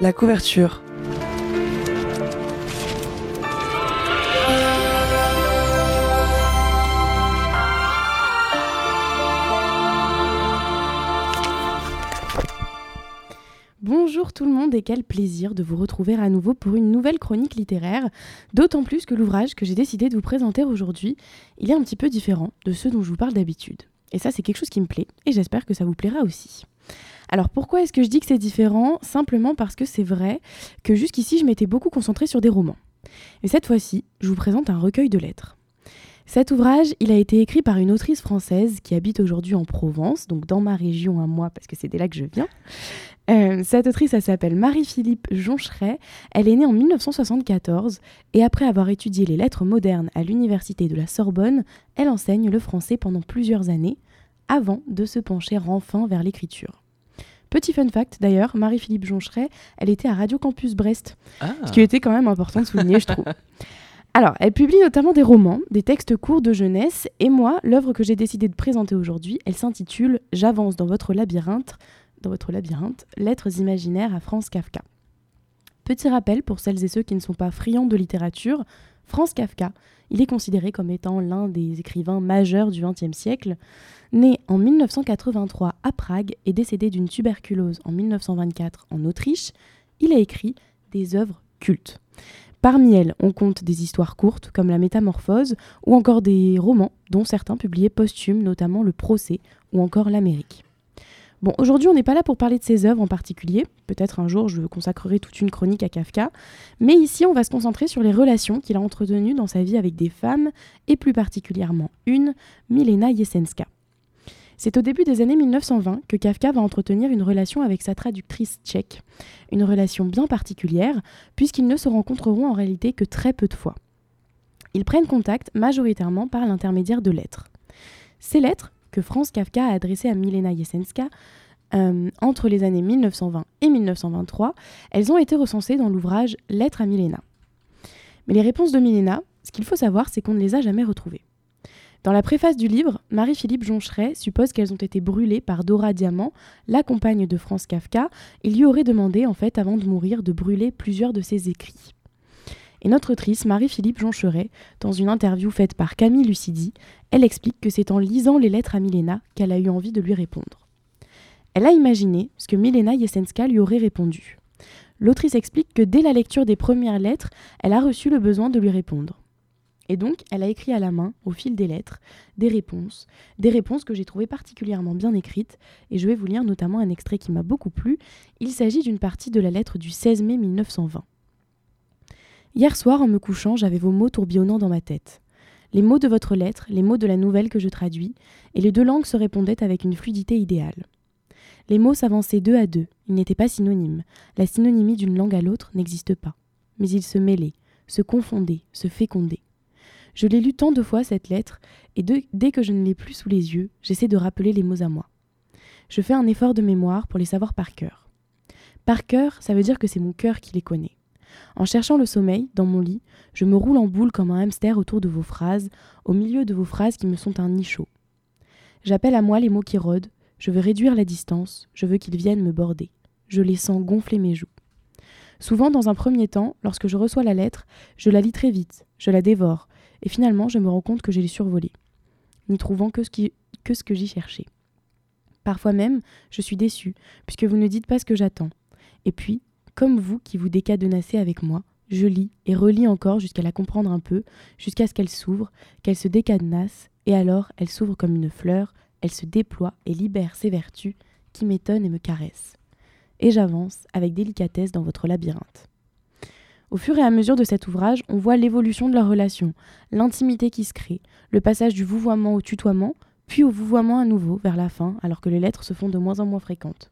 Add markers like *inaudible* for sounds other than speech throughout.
La couverture. Bonjour tout le monde et quel plaisir de vous retrouver à nouveau pour une nouvelle chronique littéraire, d'autant plus que l'ouvrage que j'ai décidé de vous présenter aujourd'hui, il est un petit peu différent de ceux dont je vous parle d'habitude. Et ça c'est quelque chose qui me plaît et j'espère que ça vous plaira aussi. Alors pourquoi est-ce que je dis que c'est différent? Simplement parce que c'est vrai que jusqu'ici je m'étais beaucoup concentrée sur des romans. Et cette fois-ci, je vous présente un recueil de lettres. Cet ouvrage, il a été écrit par une autrice française qui habite aujourd'hui en Provence, donc dans ma région à moi, parce que c'est de là que je viens. Euh, cette autrice, elle s'appelle Marie-Philippe Joncheret. Elle est née en 1974 et après avoir étudié les lettres modernes à l'université de la Sorbonne, elle enseigne le français pendant plusieurs années avant de se pencher enfin vers l'écriture. Petit fun fact d'ailleurs, Marie-Philippe Joncheret, elle était à Radio Campus Brest, Ah. ce qui était quand même important de souligner, je trouve. *laughs* Alors, elle publie notamment des romans, des textes courts de jeunesse, et moi, l'œuvre que j'ai décidé de présenter aujourd'hui, elle s'intitule J'avance dans votre labyrinthe, dans votre labyrinthe, Lettres imaginaires à Franz Kafka. Petit rappel pour celles et ceux qui ne sont pas friands de littérature, Franz Kafka, il est considéré comme étant l'un des écrivains majeurs du XXe siècle. Né en 1983 à Prague et décédé d'une tuberculose en 1924 en Autriche, il a écrit des œuvres cultes. Parmi elles, on compte des histoires courtes comme La Métamorphose ou encore des romans dont certains publiés posthumes, notamment Le Procès ou encore L'Amérique. Bon, aujourd'hui, on n'est pas là pour parler de ses œuvres en particulier. Peut-être un jour, je consacrerai toute une chronique à Kafka. Mais ici, on va se concentrer sur les relations qu'il a entretenues dans sa vie avec des femmes, et plus particulièrement une, Milena Jesenska. C'est au début des années 1920 que Kafka va entretenir une relation avec sa traductrice tchèque. Une relation bien particulière, puisqu'ils ne se rencontreront en réalité que très peu de fois. Ils prennent contact majoritairement par l'intermédiaire de lettres. Ces lettres, que Franz Kafka a adressées à Milena Jesenska euh, entre les années 1920 et 1923, elles ont été recensées dans l'ouvrage Lettres à Milena. Mais les réponses de Milena, ce qu'il faut savoir, c'est qu'on ne les a jamais retrouvées. Dans la préface du livre, Marie-Philippe Joncheret suppose qu'elles ont été brûlées par Dora Diamant, la compagne de Franz Kafka, et lui aurait demandé, en fait, avant de mourir, de brûler plusieurs de ses écrits. Et notre autrice, Marie-Philippe Joncheret, dans une interview faite par Camille Lucidi, elle explique que c'est en lisant les lettres à Milena qu'elle a eu envie de lui répondre. Elle a imaginé ce que Milena Jesenska lui aurait répondu. L'autrice explique que dès la lecture des premières lettres, elle a reçu le besoin de lui répondre. Et donc, elle a écrit à la main, au fil des lettres, des réponses, des réponses que j'ai trouvées particulièrement bien écrites, et je vais vous lire notamment un extrait qui m'a beaucoup plu. Il s'agit d'une partie de la lettre du 16 mai 1920. Hier soir, en me couchant, j'avais vos mots tourbillonnant dans ma tête. Les mots de votre lettre, les mots de la nouvelle que je traduis, et les deux langues se répondaient avec une fluidité idéale. Les mots s'avançaient deux à deux, ils n'étaient pas synonymes. La synonymie d'une langue à l'autre n'existe pas. Mais ils se mêlaient, se confondaient, se fécondaient. Je l'ai lu tant de fois cette lettre, et dès que je ne l'ai plus sous les yeux, j'essaie de rappeler les mots à moi. Je fais un effort de mémoire pour les savoir par cœur. Par cœur, ça veut dire que c'est mon cœur qui les connaît. En cherchant le sommeil, dans mon lit, je me roule en boule comme un hamster autour de vos phrases, au milieu de vos phrases qui me sont un nid. J'appelle à moi les mots qui rôdent, je veux réduire la distance, je veux qu'ils viennent me border. Je les sens gonfler mes joues. Souvent, dans un premier temps, lorsque je reçois la lettre, je la lis très vite, je la dévore, et finalement je me rends compte que je l'ai survolée, n'y trouvant que ce, que ce que j'y cherchais. Parfois même, je suis déçue, puisque vous ne dites pas ce que j'attends. Et puis, comme vous qui vous décadenassez avec moi, je lis et relis encore jusqu'à la comprendre un peu, jusqu'à ce qu'elle s'ouvre, qu'elle se décadenasse, et alors elle s'ouvre comme une fleur, elle se déploie et libère ses vertus qui m'étonnent et me caressent. Et j'avance avec délicatesse dans votre labyrinthe. Au fur et à mesure de cet ouvrage, on voit l'évolution de leur relation, l'intimité qui se crée, le passage du vouvoiement au tutoiement, puis au vouvoiement à nouveau vers la fin, alors que les lettres se font de moins en moins fréquentes.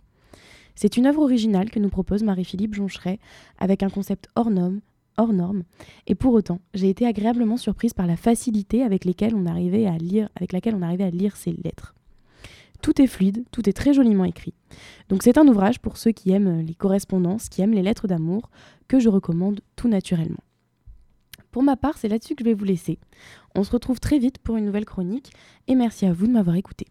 C'est une œuvre originale que nous propose Marie-Philippe Joncheret, avec un concept hors norme, hors norme, et pour autant, j'ai été agréablement surprise par la facilité avec, avec laquelle on arrivait à lire ces lettres. Tout est fluide, tout est très joliment écrit. Donc c'est un ouvrage pour ceux qui aiment les correspondances, qui aiment les lettres d'amour, que je recommande tout naturellement. Pour ma part, c'est là-dessus que je vais vous laisser. On se retrouve très vite pour une nouvelle chronique, et merci à vous de m'avoir écouté.